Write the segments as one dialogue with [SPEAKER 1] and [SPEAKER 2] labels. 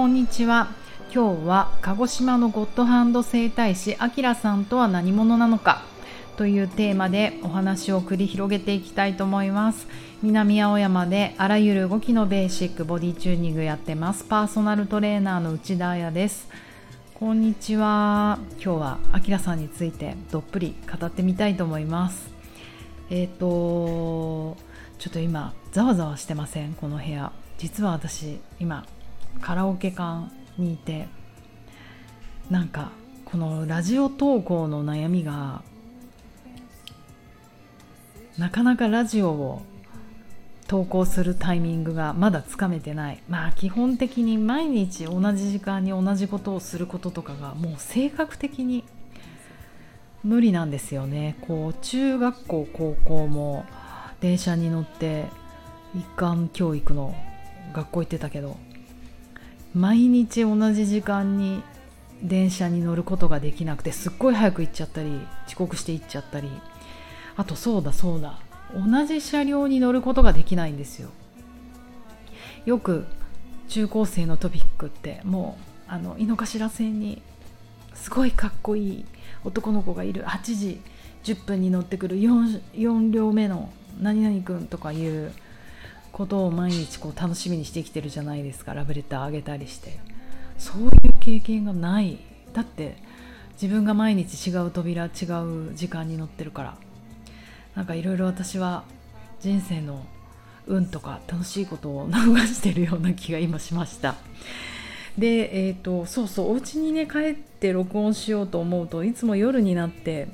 [SPEAKER 1] こんにちは。今日は鹿児島のゴッドハンド整体師あきらさんとは何者なのかというテーマでお話を繰り広げていきたいと思います。南青山であらゆる動きのベーシックボディチューニングやってます。パーソナルトレーナーの内田彩です。こんにちは。今日はあきらさんについてどっぷり語ってみたいと思います。えっ、ー、とちょっと今ざわざわしてません？この部屋。実は私今カラオケ館にいてなんかこのラジオ投稿の悩みがなかなかラジオを投稿するタイミングがまだつかめてない。まあ基本的に毎日同じ時間に同じことをすることとかがもう性格的に無理なんですよね。こう中学校高校も電車に乗って一貫教育の学校行ってたけど毎日同じ時間に電車に乗ることができなくてすっごい早く行っちゃったり遅刻して行っちゃったり。あとそうだそうだ。同じ車両に乗ることができないんですよ。よく中高生のトピックってもうあの井の頭線にすごいかっこいい男の子がいる。8時10分に乗ってくる 4, 4両目の何々君とかいうことを毎日こう楽しみにしてきてるじゃないですか。ラブレターあげたりして。そういう経験がない。だって自分が毎日違う扉違う時間に乗ってるから。なんかいろいろ私は人生の運とか楽しいことを流してるような気が今しました。でえっ、ー、とそうそうお家にね帰って録音しようと思うといつも夜になって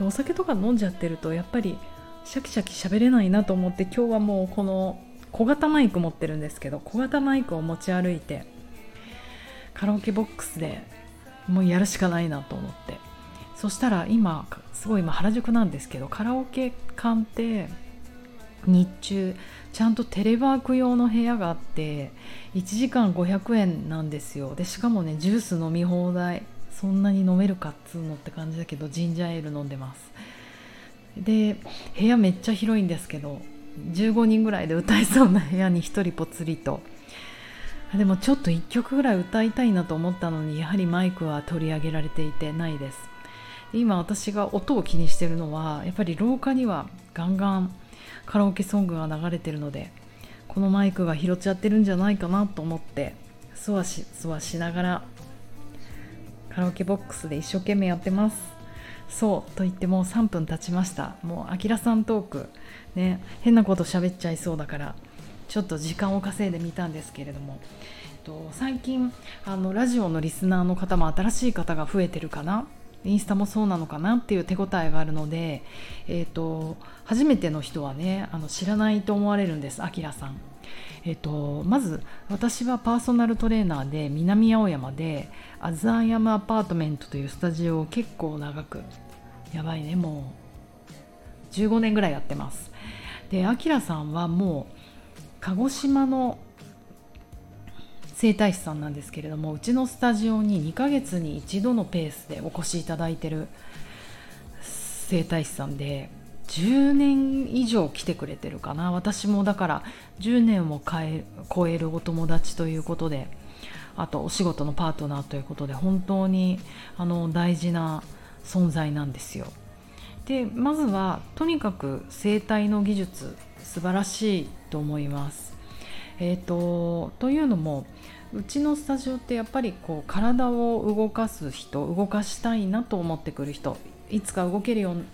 [SPEAKER 1] お酒とか飲んじゃってるとやっぱりシャキシャキ喋れないなと思って今日はもうこの小型マイク持ってるんですけど小型マイクを持ち歩いてカラオケボックスでもうやるしかないなと思って。そしたら今すごい今原宿なんですけどカラオケ館って日中ちゃんとテレワーク用の部屋があって1時間500円なんですよ。でしかもねジュース飲み放題。そんなに飲めるかっつうのって感じだけどジンジャーエール飲んでます。で部屋めっちゃ広いんですけど15人ぐらいで歌いそうな部屋に1人ぽつりと。でもちょっと1曲ぐらい歌いたいなと思ったのにやはりマイクは取り上げられていてないです。今私が音を気にしてるのはやっぱり廊下にはガンガンカラオケソングが流れてるのでこのマイクが拾っちゃってるんじゃないかなと思ってそわしそわしながらカラオケボックスで一生懸命やってます。そうと言ってもう3分経ちました。もうあきらさんトーク。ね変なこと喋っちゃいそうだからちょっと時間を稼いでみたんですけれども、えっと、最近あのラジオのリスナーの方も新しい方が増えてるかな。インスタもそうなのかなっていう手応えがあるので、えーと、初めての人はねあの知らないと思われるんですあきらさん。えーと、まず私はパーソナルトレーナーで南青山でアザーヤムアパートメントというスタジオを結構長くやばいねもう。15年ぐらいやってます。であきらさんはもう鹿児島の整体師さんなんですけれどもうちのスタジオに2ヶ月に1度のペースでお越しいただいてる整体師さんで10年以上来てくれてるかな。私もだから10年を超えるお友達ということであとお仕事のパートナーということで本当にあの大事な存在なんですよ。でまずはとにかく整体の技術素晴らしいと思います。えーと、というのもうちのスタジオってやっぱりこう体を動かす人動かしたいなと思ってくる人いつか動けるよう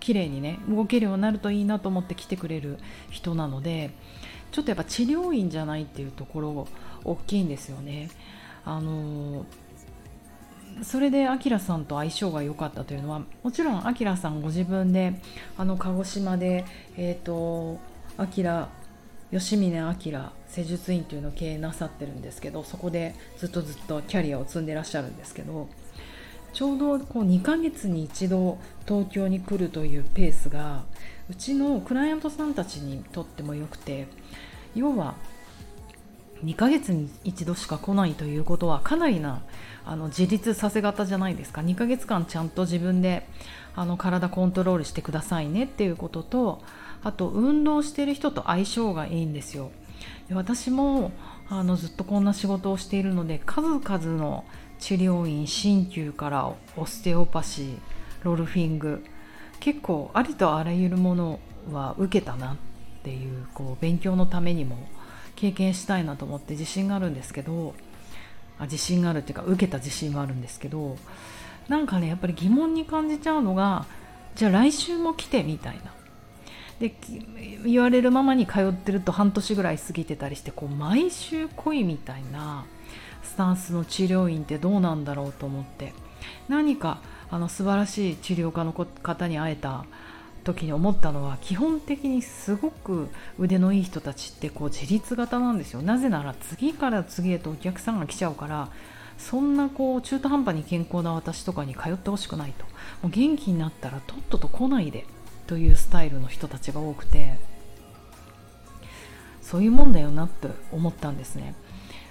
[SPEAKER 1] 綺麗にね動けるようになるといいなと思って来てくれる人なのでちょっとやっぱ治療院じゃないっていうところ大きいんですよね。あのそれでアキラさんと相性が良かったというのはもちろんアキラさんご自分であの鹿児島でえっ、ー、とアキラ吉峰明施術院というのを経営なさってるんですけどそこでずっとずっとキャリアを積んでらっしゃるんですけどちょうどこう2ヶ月に一度東京に来るというペースがうちのクライアントさんたちにとっても良くて要は2ヶ月に一度しか来ないということはかなりなあの自立させ方じゃないですか。2ヶ月間ちゃんと自分であの体コントロールしてくださいねっていうこととあと運動してる人と相性がいいんですよ。で私もあのずっとこんな仕事をしているので数々の治療院鍼灸からオステオパシーロルフィング結構ありとあらゆるものは受けたなっていうこう勉強のためにも経験したいなと思って自信があるんですけどあ自信があるっていうか受けた自信はあるんですけどなんかねやっぱり疑問に感じちゃうのがじゃあ来週も来てみたいな。で言われるままに通ってると半年ぐらい過ぎてたりしてこう毎週来いみたいなスタンスの治療院ってどうなんだろうと思って何かあの素晴らしい治療家の方に会えた時に思ったのは基本的にすごく腕のいい人たちってこう自立型なんですよ。なぜなら次から次へとお客さんが来ちゃうからそんなこう中途半端に健康な私とかに通ってほしくないと。もう元気になったらとっとと来ないでというスタイルの人たちが多くて。そういうもんだよなって思ったんですね。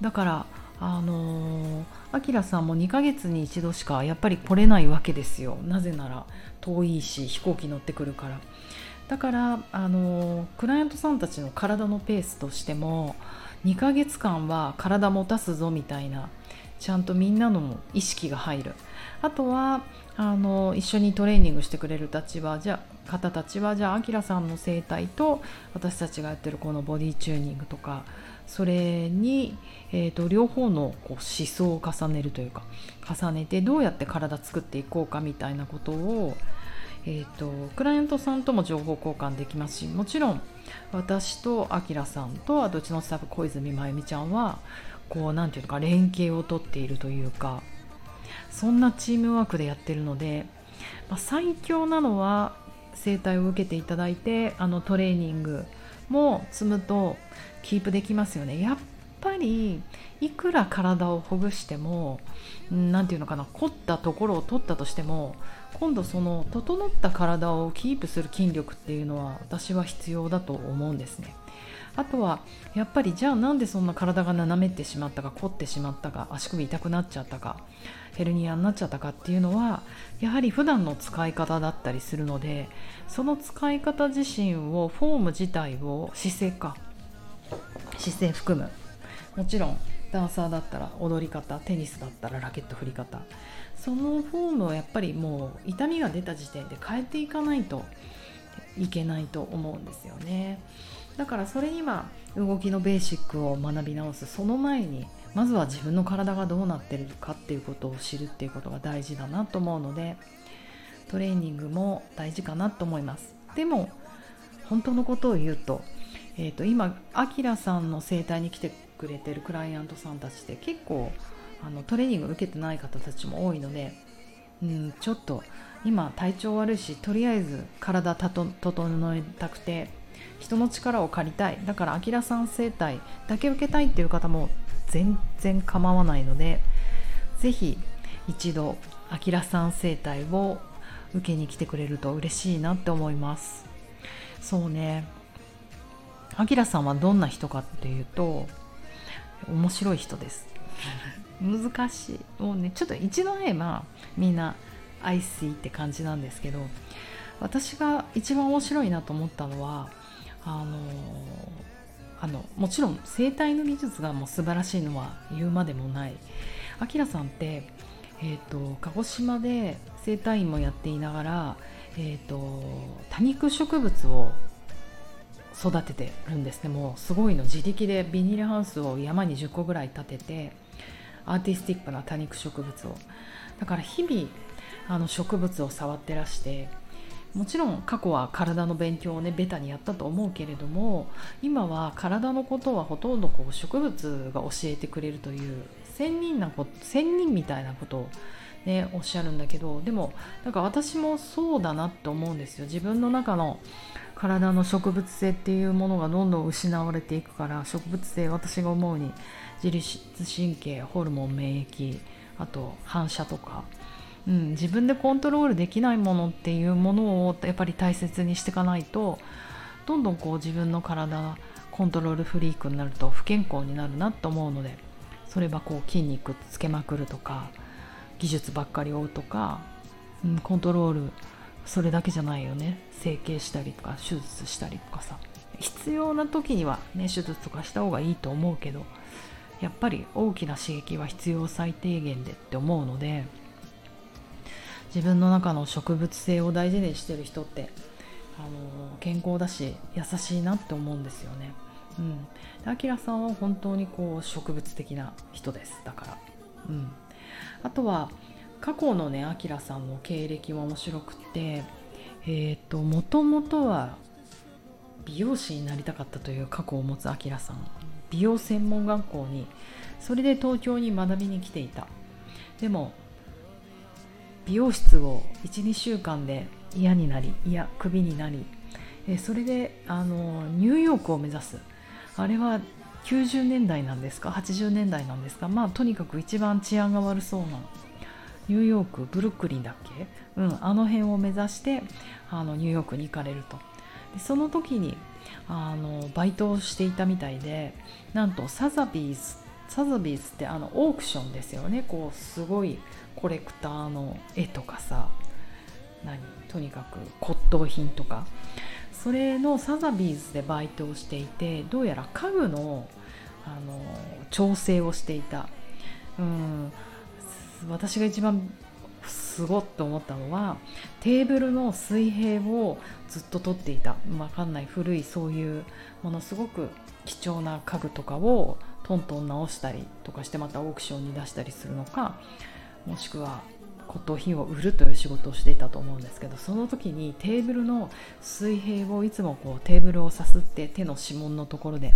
[SPEAKER 1] だからあのあきらさんも2ヶ月に一度しかやっぱり来れないわけですよ。なぜなら遠いし飛行機乗ってくるから。だからあのクライアントさんたちの体のペースとしても2ヶ月間は体持たすぞみたいなちゃんとみんなの意識が入る。あとはあの一緒にトレーニングしてくれる立場じゃ方たちはじゃああきらさんの生態と私たちがやってるこのボディチューニングとかそれに、えーと、両方のこう思想を重ねるというか重ねてどうやって体作っていこうかみたいなことを、えーと、クライアントさんとも情報交換できますしもちろん私とあきらさんとあとうちのスタッフ小泉真由美ちゃんはこう何て言うのか連携をとっているというかそんなチームワークでやってるので、まあ、最強なのは整体を受けていただいてあのトレーニングも積むとキープできますよね。やっぱりいくら体をほぐしても何て言うのかな凝ったところを取ったとしても今度その整った体をキープする筋力っていうのは私は必要だと思うんですね。あとはやっぱりじゃあなんでそんな体が斜めってしまったか凝ってしまったか足首痛くなっちゃったかヘルニアになっちゃったかっていうのはやはり普段の使い方だったりするのでその使い方自身をフォーム自体を姿勢か姿勢含むもちろんダンサーだったら踊り方テニスだったらラケット振り方そのフォームをやっぱりもう痛みが出た時点で変えていかないといけないと思うんですよね。だからそれには動きのベーシックを学び直すその前にまずは自分の体がどうなってるかっていうことを知るっていうことが大事だなと思うのでトレーニングも大事かなと思います。でも本当のことを言うと,、えーと、今あきらさんの整体に来てくれてるクライアントさんたちって結構あのトレーニング受けてない方たちも多いので、うん、ちょっと今体調悪いしとりあえず体整えたくて人の力を借りたい。だからあきらさん生態だけ受けたいっていう方も全然構わないので是非一度あきらさん生態を受けに来てくれると嬉しいなって思います。そうね。あきらさんはどんな人かっていうと面白い人です。難しい。もうねちょっと一度会えばみんな愛しいって感じなんですけど私が一番面白いなと思ったのはあのあのもちろん整体の技術がもう素晴らしいのは言うまでもない。あきらさんって、えーと、鹿児島で整体院もやっていながら、えーと、多肉植物を育ててるんですね。もうすごいの自力でビニールハウスを山に10個ぐらい建ててアーティスティックな多肉植物を。だから日々あの植物を触ってらしてもちろん過去は体の勉強をねベタにやったと思うけれども今は体のことはほとんどこう植物が教えてくれるという仙人なこと仙人みたいなことをねおっしゃるんだけどでもなんか私もそうだなって思うんですよ。自分の中の体の植物性っていうものがどんどん失われていくから植物性私が思うに自律神経ホルモン免疫あと反射とかうん、自分でコントロールできないものっていうものをやっぱり大切にしていかないとどんどんこう自分の体コントロールフリークになると不健康になるなと思うのでそれはこう筋肉つけまくるとか技術ばっかり追うとか、うん、コントロールそれだけじゃないよね。整形したりとか手術したりとかさ。必必要な時にはね手術とかした方がいいと思うけどやっぱり大きな刺激は必要最低限でって思うので自分の中の植物性を大事にしてる人ってあの健康だし優しいなって思うんですよね。うん、でアキラさんは本当にこう植物的な人です。だから、うん、あとは過去のねアキラさんの経歴も面白くってえっ、ー、ともともとは美容師になりたかったという過去を持つアキラさん。美容専門学校にそれで東京に学びに来ていた。でも美容室を12週間で嫌になりいやクビになりそれであのニューヨークを目指す。あれは90年代なんですか？80年代なんですか？まあとにかく一番治安が悪そうなニューヨークブルックリンだっけ？うんあの辺を目指してあのニューヨークに行かれると。でその時にあのバイトをしていたみたいでなんとサザビーズサザビーズってあのオークションですよね。こうすごいコレクターの絵とかさ何？とにかく骨董品とか。それのサザビーズでバイトをしていてどうやら家具のあの調整をしていた、うん、私が一番すごっと思ったのはテーブルの水平をずっと取っていた。分かんない。古いそういうものすごく貴重な家具とかをトントン直したりとかしてまたオークションに出したりするのかもしくは骨董品を売るという仕事をしていたと思うんですけどその時にテーブルの水平をいつもこうテーブルをさすって手の指紋のところで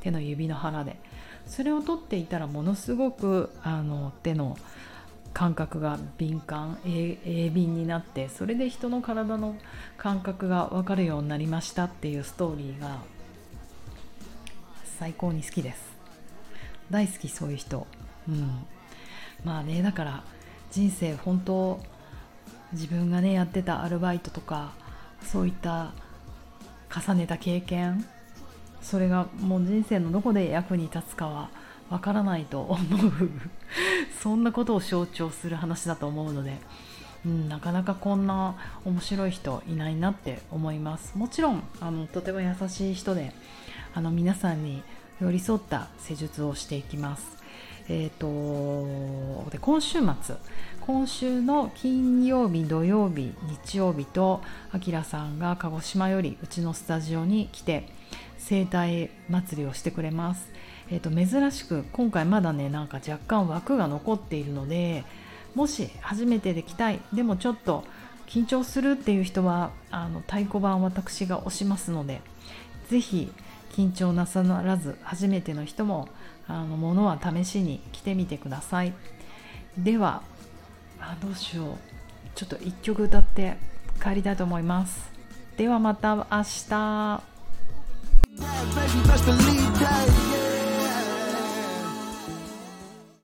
[SPEAKER 1] 手の指の腹でそれを取っていたらものすごくあの手の感覚が敏感鋭敏になってそれで人の体の感覚が分かるようになりましたっていうストーリーが最高に好きです大好きそういう人。うん。まあねだから人生本当自分がねやってたアルバイトとかそういった重ねた経験それがもう人生のどこで役に立つかはわからないと思う。そんなことを象徴する話だと思うので、うん、なかなかこんな面白い人いないなって思います。もちろんあのとても優しい人であの皆さんに寄り添った施術をしていきます。えーと、で今週末今週の金曜日土曜日日曜日とあきらさんが鹿児島よりうちのスタジオに来て生態祭りをしてくれます、えーと、珍しく今回まだねなんか若干枠が残っているのでもし初めてで来たいでもちょっと緊張するっていう人はあの太鼓判私が押しますので是非緊張なさらず初めての人もあのものは試しに来てみてください。ではあどうしよう。ちょっと1曲歌って帰りたいと思います。ではまた明日。